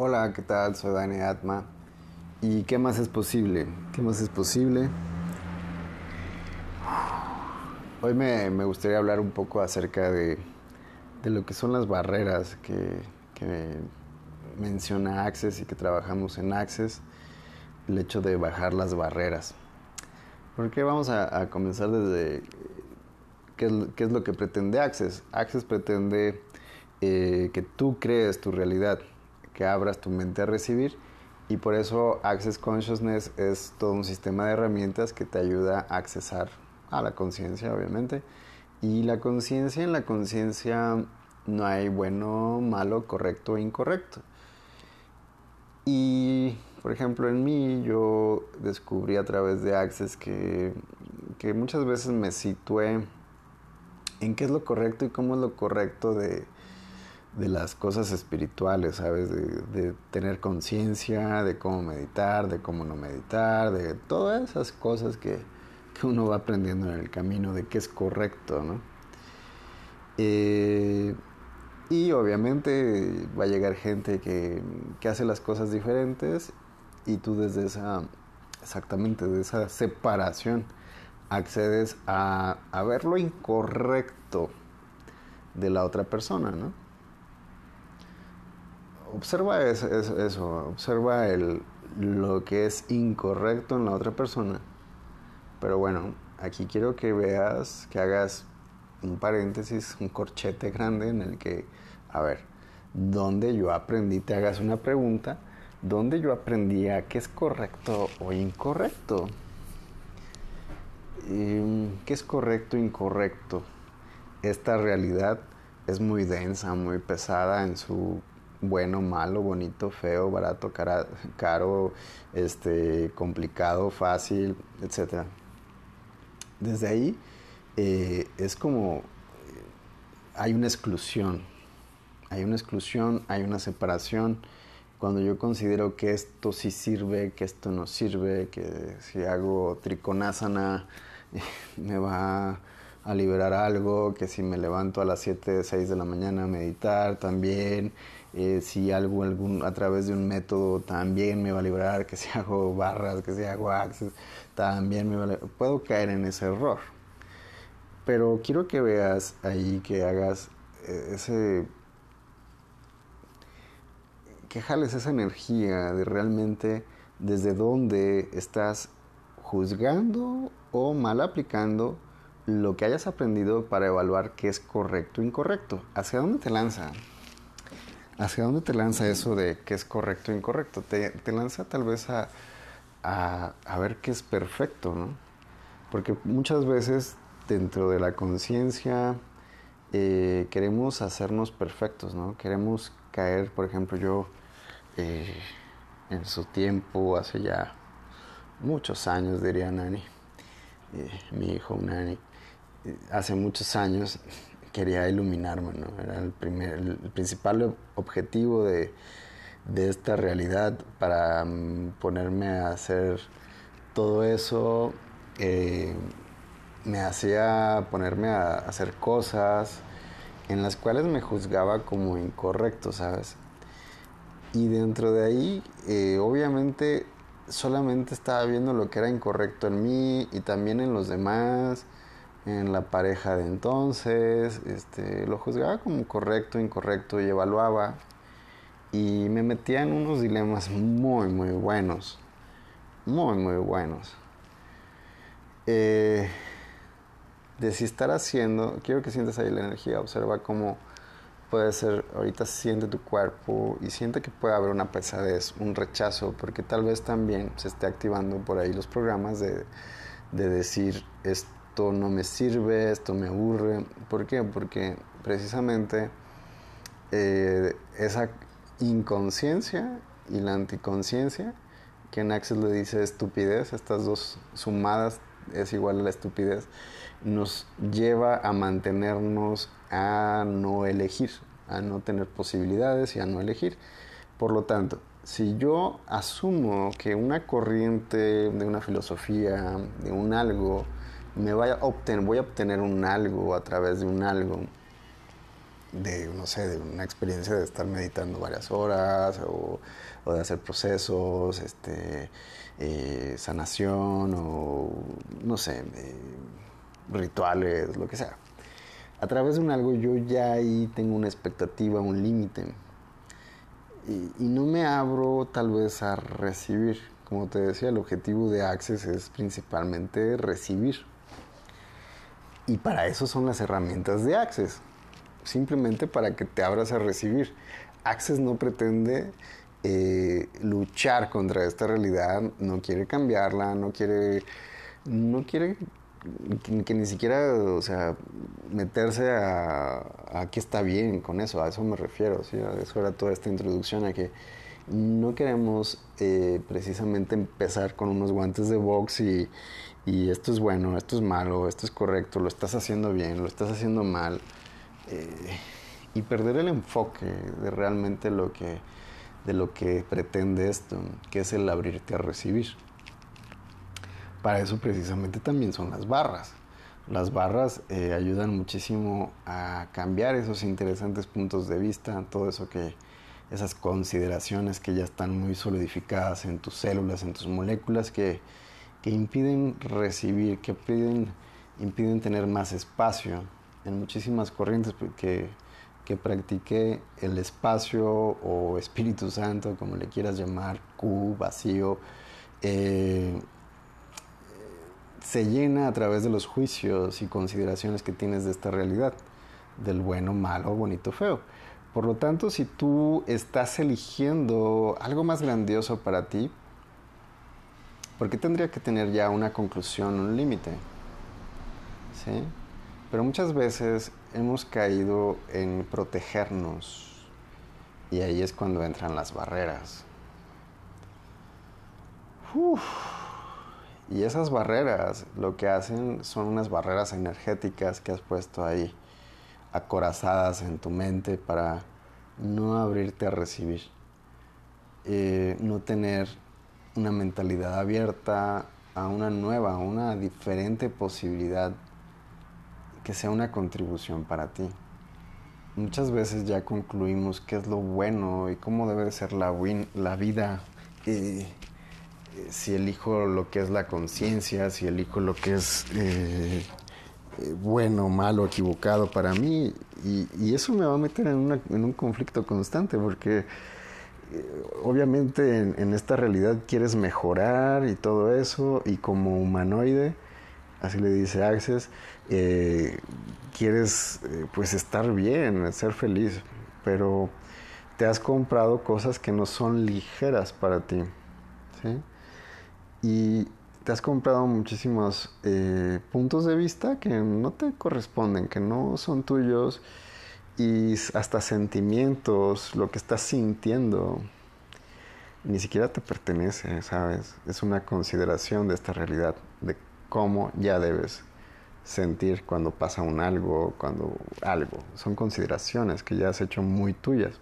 Hola, ¿qué tal? Soy Dani Atma. ¿Y qué más es posible? ¿Qué más es posible? Hoy me, gustaría hablar un poco acerca de, lo que son las barreras que, menciona Access y que trabajamos en Access, el hecho de bajar las barreras. Porque vamos a, comenzar desde qué es, qué es, lo que pretende Access. Access pretende eh, que tú crees tu realidad, que abras tu mente a recibir y por eso Access Consciousness es todo un sistema de herramientas que te ayuda a accesar a la conciencia, obviamente. Y la conciencia, en la conciencia no hay bueno, malo, correcto e incorrecto. Y, por ejemplo, en mí yo descubrí a través de Access que, que muchas veces me situé en qué es lo correcto y cómo es lo correcto de, de las cosas espirituales, ¿sabes? De, tener conciencia, de cómo meditar, de cómo no meditar, de todas esas cosas que, que, uno va aprendiendo en el camino, de qué es correcto, ¿no? Eh, y obviamente va a llegar gente que, que, hace las cosas diferentes y tú desde esa, exactamente, de esa separación, accedes a, a ver lo incorrecto de la otra persona, ¿no? Observa eso, observa el, lo que es incorrecto en la otra persona. Pero bueno, aquí quiero que veas, que hagas un paréntesis, un corchete grande en el que, a ver, ¿dónde yo aprendí? Te hagas una pregunta, ¿dónde yo aprendí a qué es correcto o incorrecto? ¿Qué es correcto o incorrecto? Esta realidad es muy densa, muy pesada en su bueno, malo, bonito, feo, barato, cara, caro, este, complicado, fácil, etc. Desde ahí eh, es como hay una exclusión, hay una exclusión, hay una separación. Cuando yo considero que esto sí sirve, que esto no sirve, que si hago trikonasana me va a liberar algo, que si me levanto a las 7, 6 de la mañana a meditar también, eh, si algo algún, a través de un método también me va a liberar, que si hago barras, que si hago access, también me va a liberar. Puedo caer en ese error. Pero quiero que veas ahí, que hagas eh, ese... que jales esa energía de realmente desde dónde estás juzgando o mal aplicando lo que hayas aprendido para evaluar qué es correcto o incorrecto. ¿Hacia dónde te lanza? ¿Hacia dónde te lanza eso de qué es correcto o incorrecto? Te, te lanza tal vez a, a, a, ver qué es perfecto, ¿no? Porque muchas veces dentro de la conciencia eh, queremos hacernos perfectos, ¿no? Queremos caer, por ejemplo, yo eh, en su tiempo, hace ya muchos años, diría Nani, eh, mi hijo Nani, hace muchos años quería iluminarme, ¿no? Era el, primer, el principal objetivo de, de esta realidad para um, ponerme a hacer todo eso. Eh, me hacía ponerme a hacer cosas en las cuales me juzgaba como incorrecto, ¿sabes? Y dentro de ahí, eh, obviamente, solamente estaba viendo lo que era incorrecto en mí y también en los demás en la pareja de entonces, este, lo juzgaba como correcto, incorrecto y evaluaba y me metía en unos dilemas muy, muy buenos, muy, muy buenos. Eh, de si estar haciendo, quiero que sientas ahí la energía, observa cómo puede ser, ahorita siente tu cuerpo y siente que puede haber una pesadez, un rechazo, porque tal vez también se esté activando por ahí los programas de, de decir, esto no me sirve, esto me aburre. ¿Por qué? Porque precisamente eh, esa inconsciencia y la anticonciencia, que en Axel le dice estupidez, estas dos sumadas es igual a la estupidez, nos lleva a mantenernos a no elegir, a no tener posibilidades y a no elegir. Por lo tanto, si yo asumo que una corriente de una filosofía, de un algo, me vaya a obtener, voy a obtener un algo a través de un algo. de, no sé, de una experiencia de estar meditando varias horas o, de hacer procesos, este, eh, sanación o, no sé, eh, rituales, lo que sea. A través de un algo yo ya ahí tengo una expectativa, un límite. Y, y, no me abro tal vez a recibir. Como te decía, el objetivo de Access es principalmente recibir. Y para eso son las herramientas de Access simplemente para que te abras a recibir. Access no pretende eh, luchar contra esta realidad, no quiere cambiarla, no quiere, no quiere que, ni siquiera, o sea, meterse a, a que está bien con eso, a eso me refiero, ¿sí? a eso era toda esta introducción, a que no queremos eh, precisamente empezar con unos guantes de box y, y esto es bueno, esto es malo, esto es correcto, lo estás haciendo bien, lo estás haciendo mal. Eh, y perder el enfoque de realmente lo que, de lo que pretende esto, que es el abrirte a recibir. Para eso precisamente también son las barras. Las barras eh, ayudan muchísimo a cambiar esos interesantes puntos de vista, todo eso que, esas consideraciones que ya están muy solidificadas en tus células, en tus moléculas, que, que impiden recibir, que impiden, impiden tener más espacio en muchísimas corrientes que, que practiqué el espacio o Espíritu Santo, como le quieras llamar, Q, vacío, eh, se llena a través de los juicios y consideraciones que tienes de esta realidad, del bueno, malo, bonito, feo. Por lo tanto, si tú estás eligiendo algo más grandioso para ti, ¿por qué tendría que tener ya una conclusión, un límite? ¿Sí? Pero muchas veces hemos caído en protegernos y ahí es cuando entran las barreras. Y esas barreras lo que hacen son unas barreras energéticas que has puesto ahí, acorazadas en tu mente para no abrirte a recibir, eh, no tener una mentalidad abierta a una nueva, una diferente posibilidad que sea una contribución para ti. Muchas veces ya concluimos qué es lo bueno y cómo debe ser la, la vida. Eh, si elijo lo que es la conciencia, si elijo lo que es eh, eh, bueno, malo, equivocado para mí. Y, eso me va a meter en, un conflicto constante porque obviamente en, esta realidad quieres mejorar y todo eso. Y como humanoide así le dice Access, eh, quieres eh, pues estar bien, ser feliz, pero te has comprado cosas que no son ligeras para ti, ¿sí? Y te has comprado muchísimos eh, puntos de vista que no te corresponden, que no son tuyos y hasta sentimientos, lo que estás sintiendo, ni siquiera te pertenece, ¿sabes? Es una consideración de esta realidad, de cómo ya debes sentir cuando pasa un algo, cuando algo. Son consideraciones que ya has hecho muy tuyas.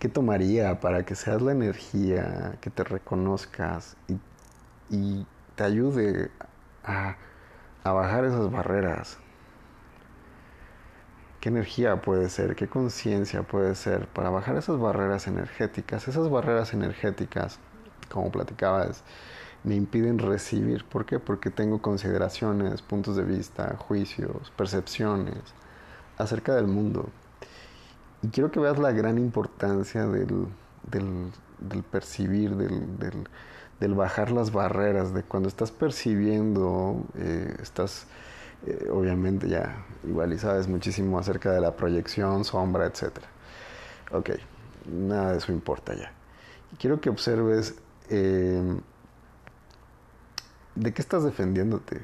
¿Qué tomaría para que seas la energía, que te reconozcas y, te ayude a, a bajar esas barreras? ¿Qué energía puede ser? ¿Qué conciencia puede ser para bajar esas barreras energéticas? Esas barreras energéticas, como platicabas, me impiden recibir. ¿Por qué? Porque tengo consideraciones, puntos de vista, juicios, percepciones acerca del mundo. Y quiero que veas la gran importancia del, del, percibir, del, bajar las barreras, de cuando estás percibiendo, eh, estás eh, obviamente ya igual y sabes muchísimo acerca de la proyección, sombra, etc. Ok, nada de eso importa ya. quiero que observes eh, ¿de qué estás defendiéndote?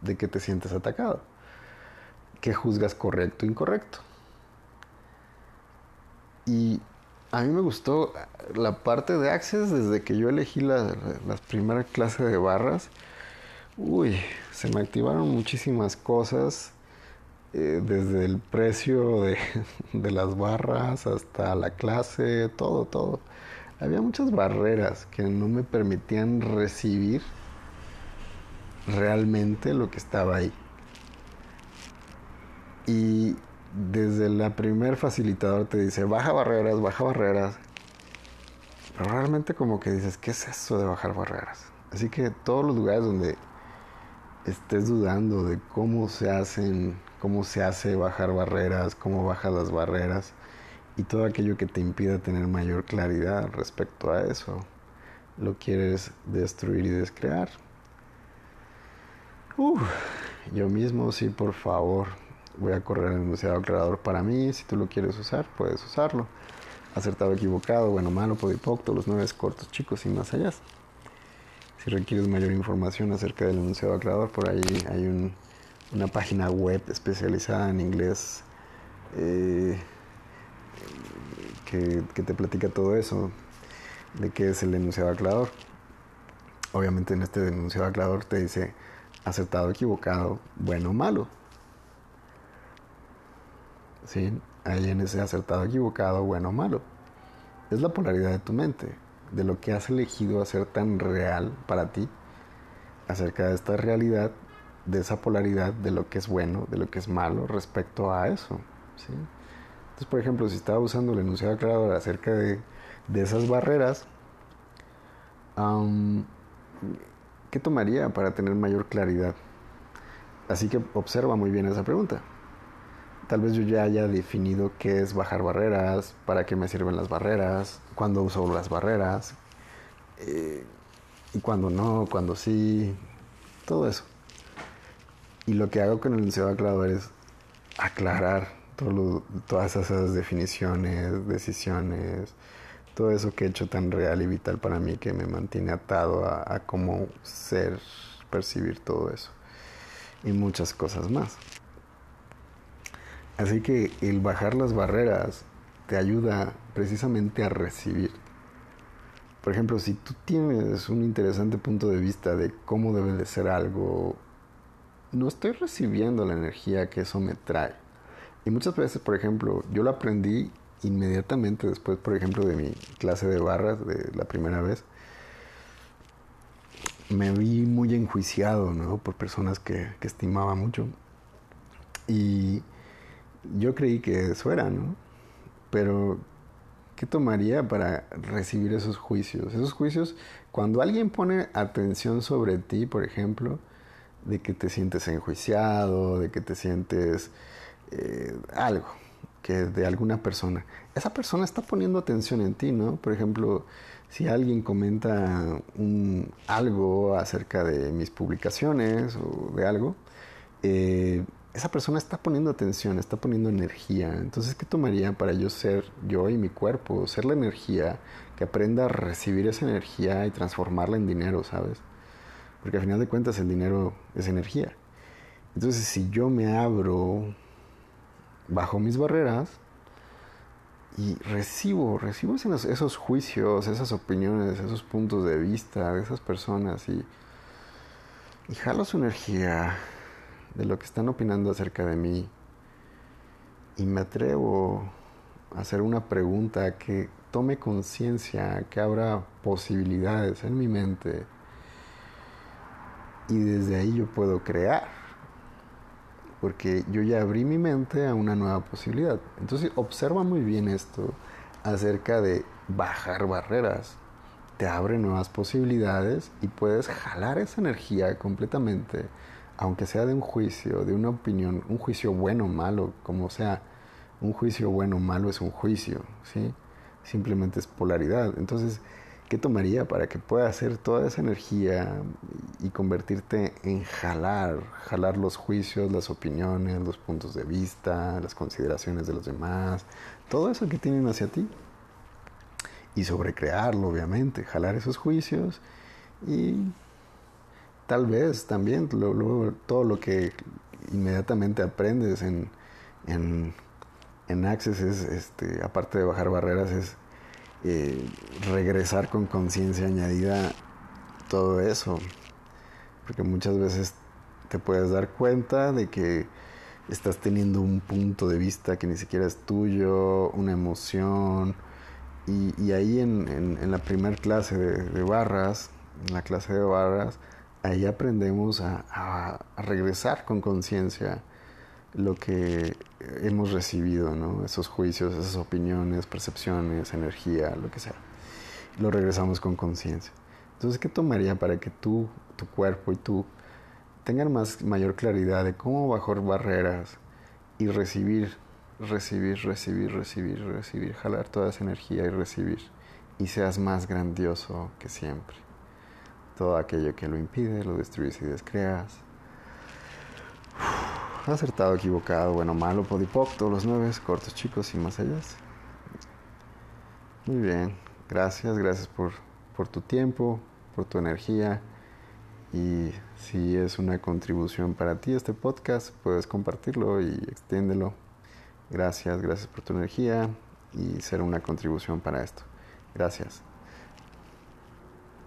¿De qué te sientes atacado? ¿Qué juzgas correcto o incorrecto? Y a mí me gustó la parte de Access desde que yo elegí la, primera clase de barras. Uy, se me activaron muchísimas cosas. Eh, desde el precio de, de, las barras hasta la clase, todo, todo. Había muchas barreras que no me permitían recibir realmente lo que estaba ahí. Y desde la primer facilitador te dice, baja barreras, baja barreras. Pero realmente como que dices, ¿qué es eso de bajar barreras? Así que todos los lugares donde estés dudando de cómo se hacen, cómo se hace bajar barreras, cómo bajas las barreras y todo aquello que te impida tener mayor claridad respecto a eso, lo quieres destruir y descrear. yo mismo sí, por favor, voy a correr el enunciado aclarador para mí. Si tú lo quieres usar, puedes usarlo. Acertado, equivocado, bueno, malo, podipocto, los nueve cortos, chicos y más allá. Si requieres mayor información acerca del enunciado aclarador, por ahí hay una página web especializada en inglés eh, que, que te platica todo eso, de qué es el enunciado aclarador. Obviamente en este enunciado aclarador te dice acertado, equivocado, bueno malo. ¿Sí? Ahí en ese acertado, equivocado, bueno o malo. Es la polaridad de tu mente, de lo que has elegido hacer tan real para ti, acerca de esta realidad, de esa polaridad, de lo que es bueno, de lo que es malo respecto a eso. ¿sí? Entonces, por ejemplo, si estaba usando el enunciado aclarador acerca de esas barreras, ¿qué tomaría para tener mayor claridad? Así que observa muy bien esa pregunta tal vez yo ya haya definido qué es bajar barreras, para qué me sirven las barreras, cuándo uso las barreras, eh, y cuándo no, cuándo sí, todo eso. Y lo que hago con el enunciado aclarador es aclarar todas esas definiciones, decisiones, todo eso que he hecho tan real y vital para mí que me mantiene atado a cómo ser, percibir todo eso y muchas cosas más. Así que el bajar las barreras te ayuda precisamente a recibir. Por ejemplo, si tú tienes un interesante punto de vista de cómo debe de ser algo, no estoy recibiendo la energía que eso me trae. Y muchas veces, por ejemplo, yo lo aprendí inmediatamente después, por ejemplo, de mi clase de barras de la primera vez. Me vi muy enjuiciado, ¿no? Por personas que, que estimaba mucho. Y yo creí que eso era, ¿no? Pero, ¿qué tomaría para recibir esos juicios? Esos juicios, cuando alguien pone atención sobre ti, por ejemplo, de que te sientes enjuiciado, de que te sientes eh, algo, que de alguna persona, esa persona está poniendo atención en ti, ¿no? Por ejemplo, si alguien comenta algo acerca de mis publicaciones o de algo, eh, esa persona está poniendo atención, está poniendo energía. Entonces, ¿qué tomaría para yo ser yo y mi cuerpo? Ser la energía, que aprenda a recibir esa energía y transformarla en dinero, ¿sabes? Porque al final de cuentas el dinero es energía. Entonces, si yo me abro bajo mis barreras y recibo, recibo esos, juicios, esas opiniones, esos puntos de vista de esas personas y, y jalo su energía de lo que están opinando acerca de mí y me atrevo a hacer una pregunta que tome conciencia, que abra posibilidades en mi mente y desde ahí yo puedo crear porque yo ya abrí mi mente a una nueva posibilidad. Entonces observa muy bien esto acerca de bajar barreras. Te abre nuevas posibilidades y puedes jalar esa energía completamente aunque sea de un juicio, de una opinión, un juicio bueno o malo, como sea, un juicio bueno o malo es un juicio, ¿sí? Simplemente es polaridad. Entonces, ¿qué tomaría para que pueda hacer toda esa energía y convertirte en jalar, jalar los juicios, las opiniones, los puntos de vista, las consideraciones de los demás, todo eso que tienen hacia ti? Y sobrecrearlo, obviamente, jalar esos juicios y tal vez también todo lo que inmediatamente aprendes en, en, en Access es, este, aparte de bajar barreras, es eh, regresar con conciencia añadida todo eso. Porque muchas veces te puedes dar cuenta de que estás teniendo un punto de vista que ni siquiera es tuyo, una emoción. Y, ahí en, en, la primera clase de barras, en la clase de barras, ahí aprendemos a, regresar con conciencia lo que hemos recibido, ¿no? Esos juicios, esas opiniones, percepciones, energía, lo que sea. Lo regresamos con conciencia. Entonces, ¿qué tomaría para que tú, tu cuerpo y tú tengan más, mayor claridad de cómo bajar barreras y recibir, recibir, recibir, recibir, recibir, jalar toda esa energía y recibir y seas más grandioso que siempre? Todo aquello que lo impide, lo destruyes y descreas acertado, equivocado, bueno, malo, podipoc, todos los nueve, cortos, chicos y más allá. Muy bien, gracias, gracias por, por tu tiempo, por tu energía. Y si es una contribución para ti este podcast, puedes compartirlo y extiéndelo. Gracias, gracias por tu energía y ser una contribución para esto. Gracias.